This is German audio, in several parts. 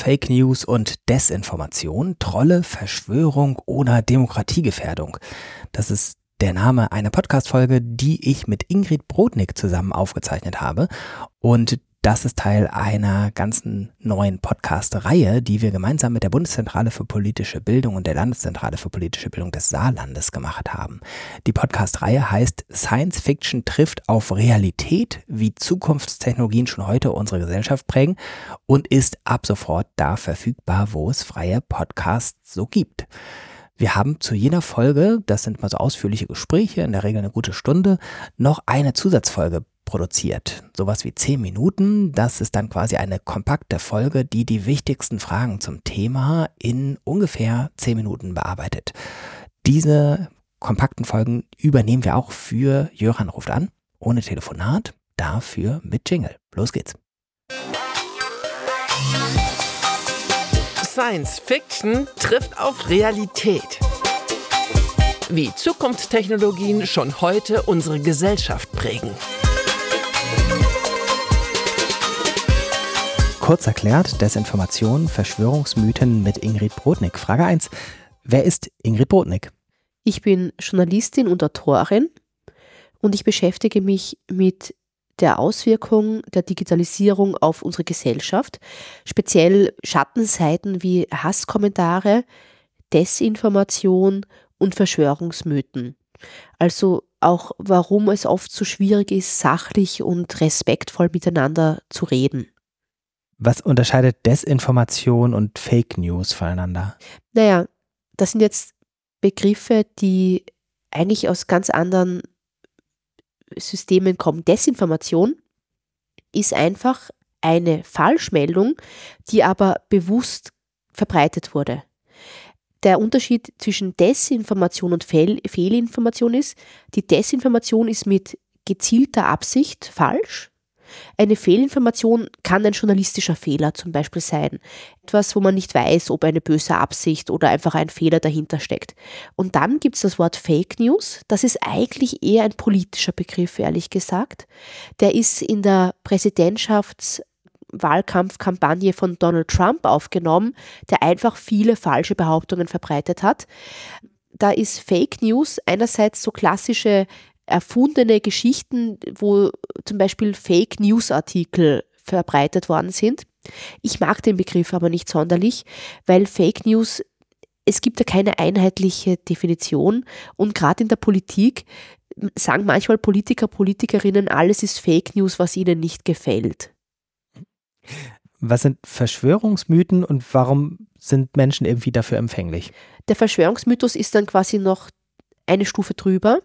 Fake News und Desinformation, Trolle, Verschwörung oder Demokratiegefährdung. Das ist der Name einer Podcast-Folge, die ich mit Ingrid Brodnik zusammen aufgezeichnet habe. Und das ist Teil einer ganzen neuen Podcast-Reihe, die wir gemeinsam mit der Bundeszentrale für politische Bildung und der Landeszentrale für politische Bildung des Saarlandes gemacht haben. Die Podcast-Reihe heißt Science Fiction trifft auf Realität, wie Zukunftstechnologien schon heute unsere Gesellschaft prägen und ist ab sofort da verfügbar, wo es freie Podcasts so gibt. Wir haben zu jeder Folge, das sind mal so ausführliche Gespräche, in der Regel eine gute Stunde, noch eine Zusatzfolge produziert. Sowas wie 10 Minuten. Das ist dann quasi eine kompakte Folge, die die wichtigsten Fragen zum Thema in ungefähr 10 Minuten bearbeitet. Diese kompakten Folgen übernehmen wir auch für Jöran ruft an, ohne Telefonat, dafür mit Jingle. Los geht's. Science Fiction trifft auf Realität. Wie Zukunftstechnologien schon heute unsere Gesellschaft prägen. Kurz erklärt, Desinformation, Verschwörungsmythen mit Ingrid Brodnik. Frage 1. Wer ist Ingrid Brodnik? Ich bin Journalistin und Autorin und ich beschäftige mich mit der Auswirkung der Digitalisierung auf unsere Gesellschaft, speziell Schattenseiten wie Hasskommentare, Desinformation und Verschwörungsmythen. Also auch warum es oft so schwierig ist, sachlich und respektvoll miteinander zu reden. Was unterscheidet Desinformation und Fake News voneinander? Naja, das sind jetzt Begriffe, die eigentlich aus ganz anderen Systemen kommen. Desinformation ist einfach eine Falschmeldung, die aber bewusst verbreitet wurde. Der Unterschied zwischen Desinformation und Fehl Fehlinformation ist, die Desinformation ist mit gezielter Absicht falsch eine Fehlinformation kann ein journalistischer Fehler zum Beispiel sein. Etwas, wo man nicht weiß, ob eine böse Absicht oder einfach ein Fehler dahinter steckt. Und dann gibt es das Wort Fake News. Das ist eigentlich eher ein politischer Begriff, ehrlich gesagt. Der ist in der Präsidentschaftswahlkampfkampagne von Donald Trump aufgenommen, der einfach viele falsche Behauptungen verbreitet hat. Da ist Fake News einerseits so klassische erfundene Geschichten, wo zum Beispiel Fake News Artikel verbreitet worden sind. Ich mag den Begriff aber nicht sonderlich, weil Fake News, es gibt ja keine einheitliche Definition und gerade in der Politik sagen manchmal Politiker, Politikerinnen, alles ist Fake News, was ihnen nicht gefällt. Was sind Verschwörungsmythen und warum sind Menschen irgendwie dafür empfänglich? Der Verschwörungsmythos ist dann quasi noch eine Stufe drüber.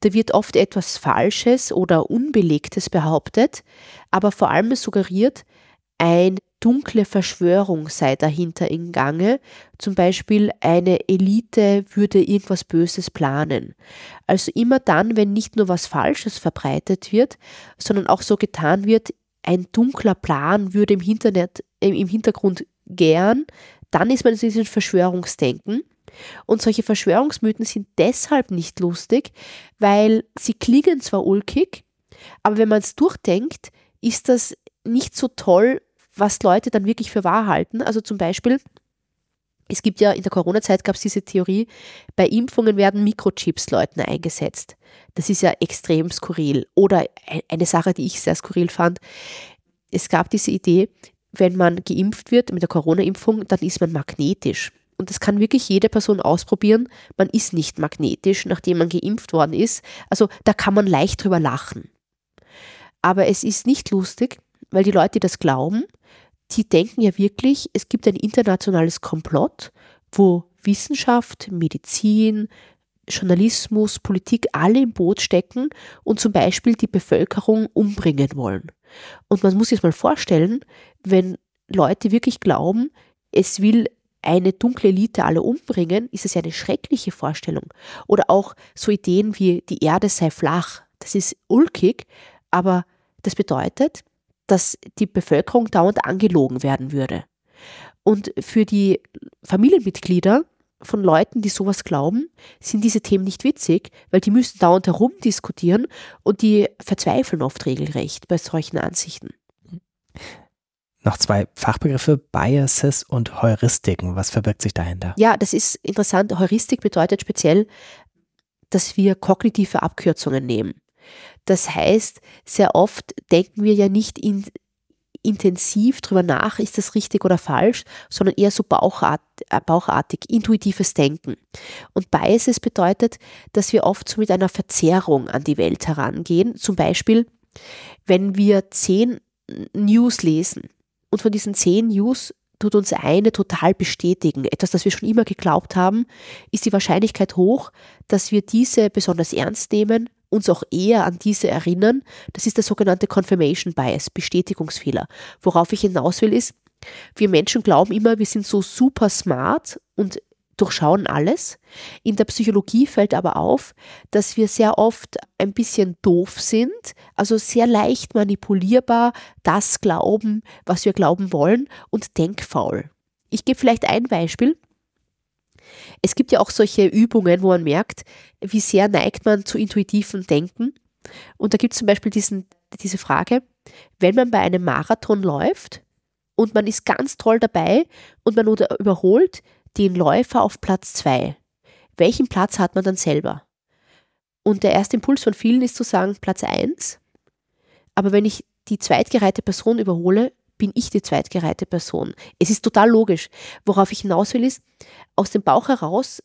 Da wird oft etwas Falsches oder Unbelegtes behauptet, aber vor allem suggeriert, eine dunkle Verschwörung sei dahinter in Gange. Zum Beispiel eine Elite würde irgendwas Böses planen. Also immer dann, wenn nicht nur was Falsches verbreitet wird, sondern auch so getan wird, ein dunkler Plan würde im, Internet, im Hintergrund gern, dann ist man in diesem Verschwörungsdenken. Und solche Verschwörungsmythen sind deshalb nicht lustig, weil sie klingen zwar ulkig, aber wenn man es durchdenkt, ist das nicht so toll, was Leute dann wirklich für wahr halten. Also zum Beispiel, es gibt ja in der Corona-Zeit gab es diese Theorie, bei Impfungen werden Mikrochips Leuten eingesetzt. Das ist ja extrem skurril. Oder eine Sache, die ich sehr skurril fand, es gab diese Idee, wenn man geimpft wird mit der Corona-Impfung, dann ist man magnetisch und das kann wirklich jede Person ausprobieren, man ist nicht magnetisch, nachdem man geimpft worden ist. Also da kann man leicht drüber lachen. Aber es ist nicht lustig, weil die Leute, die das glauben, die denken ja wirklich, es gibt ein internationales Komplott, wo Wissenschaft, Medizin, Journalismus, Politik alle im Boot stecken und zum Beispiel die Bevölkerung umbringen wollen. Und man muss sich mal vorstellen, wenn Leute wirklich glauben, es will eine dunkle Elite alle umbringen, ist es ja eine schreckliche Vorstellung. Oder auch so Ideen wie die Erde sei flach. Das ist ulkig, aber das bedeutet, dass die Bevölkerung dauernd angelogen werden würde. Und für die Familienmitglieder von Leuten, die sowas glauben, sind diese Themen nicht witzig, weil die müssen dauernd herumdiskutieren und die verzweifeln oft regelrecht bei solchen Ansichten. Noch zwei Fachbegriffe, Biases und Heuristiken. Was verbirgt sich dahinter? Ja, das ist interessant. Heuristik bedeutet speziell, dass wir kognitive Abkürzungen nehmen. Das heißt, sehr oft denken wir ja nicht in, intensiv drüber nach, ist das richtig oder falsch, sondern eher so bauchart, äh, bauchartig, intuitives Denken. Und Biases bedeutet, dass wir oft so mit einer Verzerrung an die Welt herangehen. Zum Beispiel, wenn wir zehn News lesen und von diesen zehn News tut uns eine total bestätigen, etwas, das wir schon immer geglaubt haben, ist die Wahrscheinlichkeit hoch, dass wir diese besonders ernst nehmen uns auch eher an diese erinnern. Das ist der sogenannte Confirmation Bias, Bestätigungsfehler. Worauf ich hinaus will, ist, wir Menschen glauben immer, wir sind so super smart und durchschauen alles. In der Psychologie fällt aber auf, dass wir sehr oft ein bisschen doof sind, also sehr leicht manipulierbar, das glauben, was wir glauben wollen und denkfaul. Ich gebe vielleicht ein Beispiel. Es gibt ja auch solche Übungen, wo man merkt, wie sehr neigt man zu intuitivem Denken. Und da gibt es zum Beispiel diesen, diese Frage, wenn man bei einem Marathon läuft und man ist ganz toll dabei und man überholt den Läufer auf Platz 2, welchen Platz hat man dann selber? Und der erste Impuls von vielen ist zu sagen Platz 1. Aber wenn ich die zweitgereihte Person überhole, bin ich die zweitgereihte Person. Es ist total logisch. Worauf ich hinaus will, ist, aus dem Bauch heraus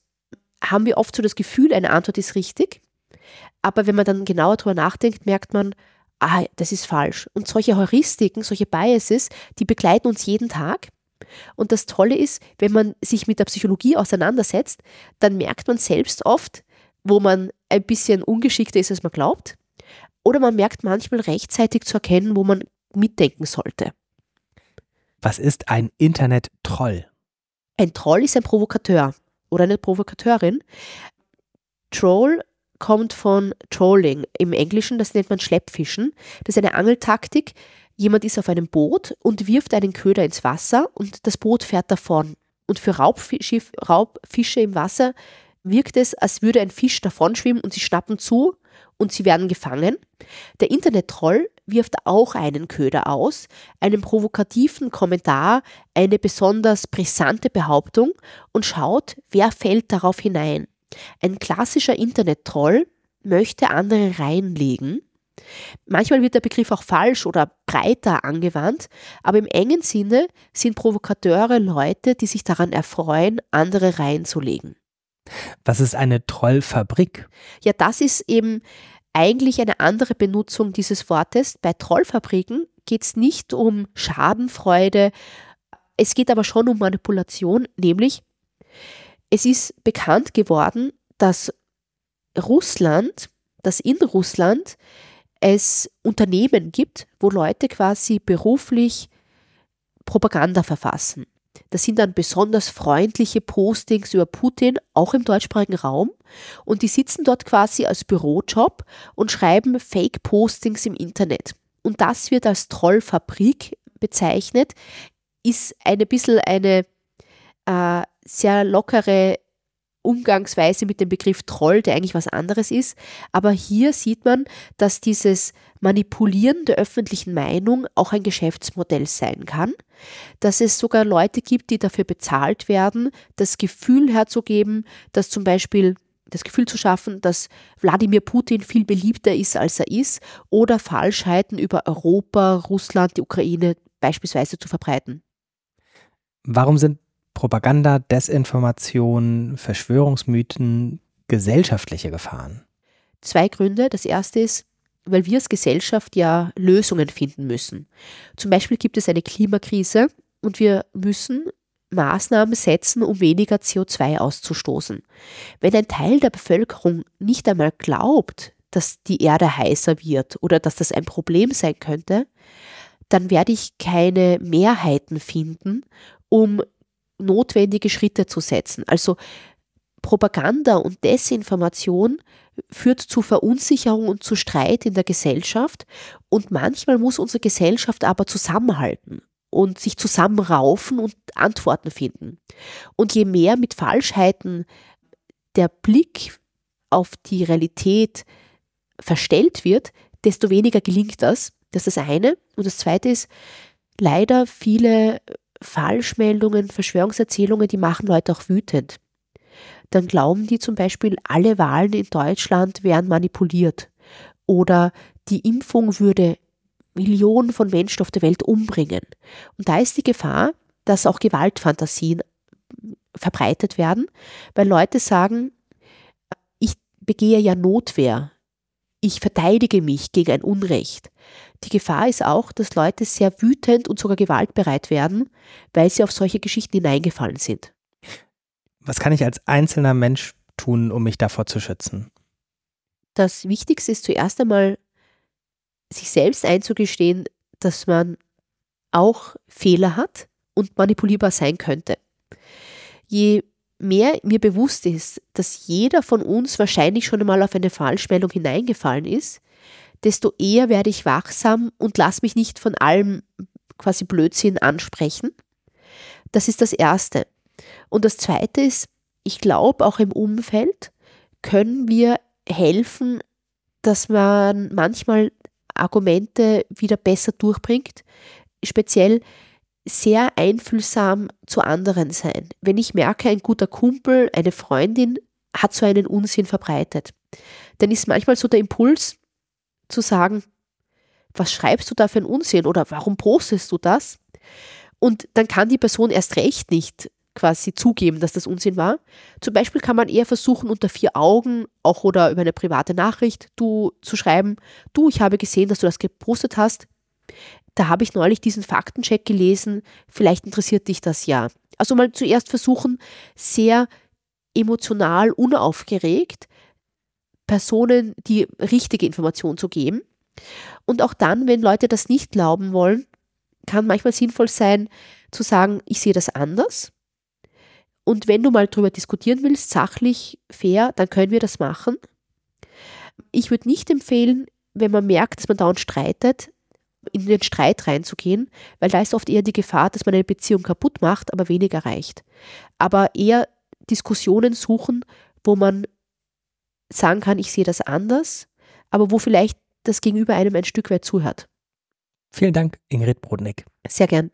haben wir oft so das Gefühl, eine Antwort ist richtig. Aber wenn man dann genauer darüber nachdenkt, merkt man, ah, das ist falsch. Und solche Heuristiken, solche Biases, die begleiten uns jeden Tag. Und das Tolle ist, wenn man sich mit der Psychologie auseinandersetzt, dann merkt man selbst oft, wo man ein bisschen ungeschickter ist, als man glaubt. Oder man merkt manchmal rechtzeitig zu erkennen, wo man mitdenken sollte. Was ist ein Internet-Troll? Ein Troll ist ein Provokateur oder eine Provokateurin. Troll kommt von Trolling im Englischen, das nennt man Schleppfischen. Das ist eine Angeltaktik. Jemand ist auf einem Boot und wirft einen Köder ins Wasser und das Boot fährt davon. Und für Raubfische, Raubfische im Wasser wirkt es, als würde ein Fisch davonschwimmen und sie schnappen zu und sie werden gefangen. Der Internet-Troll wirft auch einen Köder aus, einen provokativen Kommentar, eine besonders brisante Behauptung und schaut, wer fällt darauf hinein. Ein klassischer Internet-Troll möchte andere reinlegen. Manchmal wird der Begriff auch falsch oder breiter angewandt, aber im engen Sinne sind Provokateure Leute, die sich daran erfreuen, andere reinzulegen. Was ist eine Trollfabrik? Ja, das ist eben eigentlich eine andere Benutzung dieses Wortes. Bei Trollfabriken geht es nicht um Schadenfreude, es geht aber schon um Manipulation, nämlich es ist bekannt geworden, dass Russland, dass in Russland es Unternehmen gibt, wo Leute quasi beruflich Propaganda verfassen. Das sind dann besonders freundliche Postings über Putin, auch im deutschsprachigen Raum. Und die sitzen dort quasi als Bürojob und schreiben Fake-Postings im Internet. Und das wird als Trollfabrik bezeichnet, ist ein bisschen eine äh, sehr lockere Umgangsweise mit dem Begriff Troll, der eigentlich was anderes ist. Aber hier sieht man, dass dieses Manipulieren der öffentlichen Meinung auch ein Geschäftsmodell sein kann, dass es sogar Leute gibt, die dafür bezahlt werden, das Gefühl herzugeben, dass zum Beispiel das Gefühl zu schaffen, dass Wladimir Putin viel beliebter ist, als er ist, oder Falschheiten über Europa, Russland, die Ukraine beispielsweise zu verbreiten. Warum sind Propaganda, Desinformation, Verschwörungsmythen gesellschaftliche Gefahren? Zwei Gründe. Das erste ist, weil wir als Gesellschaft ja Lösungen finden müssen. Zum Beispiel gibt es eine Klimakrise und wir müssen Maßnahmen setzen, um weniger CO2 auszustoßen. Wenn ein Teil der Bevölkerung nicht einmal glaubt, dass die Erde heißer wird oder dass das ein Problem sein könnte, dann werde ich keine Mehrheiten finden, um notwendige Schritte zu setzen. Also Propaganda und Desinformation führt zu Verunsicherung und zu Streit in der Gesellschaft und manchmal muss unsere Gesellschaft aber zusammenhalten und sich zusammenraufen und Antworten finden. Und je mehr mit Falschheiten der Blick auf die Realität verstellt wird, desto weniger gelingt das. Das ist das eine. Und das zweite ist, leider viele Falschmeldungen, Verschwörungserzählungen, die machen Leute auch wütend. Dann glauben die zum Beispiel, alle Wahlen in Deutschland wären manipuliert oder die Impfung würde Millionen von Menschen auf der Welt umbringen. Und da ist die Gefahr, dass auch Gewaltfantasien verbreitet werden, weil Leute sagen, ich begehe ja Notwehr, ich verteidige mich gegen ein Unrecht. Die Gefahr ist auch, dass Leute sehr wütend und sogar gewaltbereit werden, weil sie auf solche Geschichten hineingefallen sind. Was kann ich als einzelner Mensch tun, um mich davor zu schützen? Das Wichtigste ist zuerst einmal, sich selbst einzugestehen, dass man auch Fehler hat und manipulierbar sein könnte. Je mehr mir bewusst ist, dass jeder von uns wahrscheinlich schon einmal auf eine Falschmeldung hineingefallen ist, desto eher werde ich wachsam und lasse mich nicht von allem quasi Blödsinn ansprechen. Das ist das Erste. Und das Zweite ist, ich glaube, auch im Umfeld können wir helfen, dass man manchmal Argumente wieder besser durchbringt. Speziell sehr einfühlsam zu anderen sein. Wenn ich merke, ein guter Kumpel, eine Freundin hat so einen Unsinn verbreitet, dann ist manchmal so der Impuls zu sagen, was schreibst du da für einen Unsinn oder warum postest du das? Und dann kann die Person erst recht nicht quasi zugeben, dass das Unsinn war. Zum Beispiel kann man eher versuchen, unter vier Augen, auch oder über eine private Nachricht, du zu schreiben, du, ich habe gesehen, dass du das gepostet hast. Da habe ich neulich diesen Faktencheck gelesen, vielleicht interessiert dich das ja. Also mal zuerst versuchen, sehr emotional, unaufgeregt Personen die richtige Information zu geben. Und auch dann, wenn Leute das nicht glauben wollen, kann manchmal sinnvoll sein, zu sagen, ich sehe das anders. Und wenn du mal darüber diskutieren willst, sachlich, fair, dann können wir das machen. Ich würde nicht empfehlen, wenn man merkt, dass man dauernd streitet, in den Streit reinzugehen, weil da ist oft eher die Gefahr, dass man eine Beziehung kaputt macht, aber wenig erreicht. Aber eher Diskussionen suchen, wo man sagen kann, ich sehe das anders, aber wo vielleicht das Gegenüber einem ein Stück weit zuhört. Vielen Dank, Ingrid Brodnik. Sehr gern.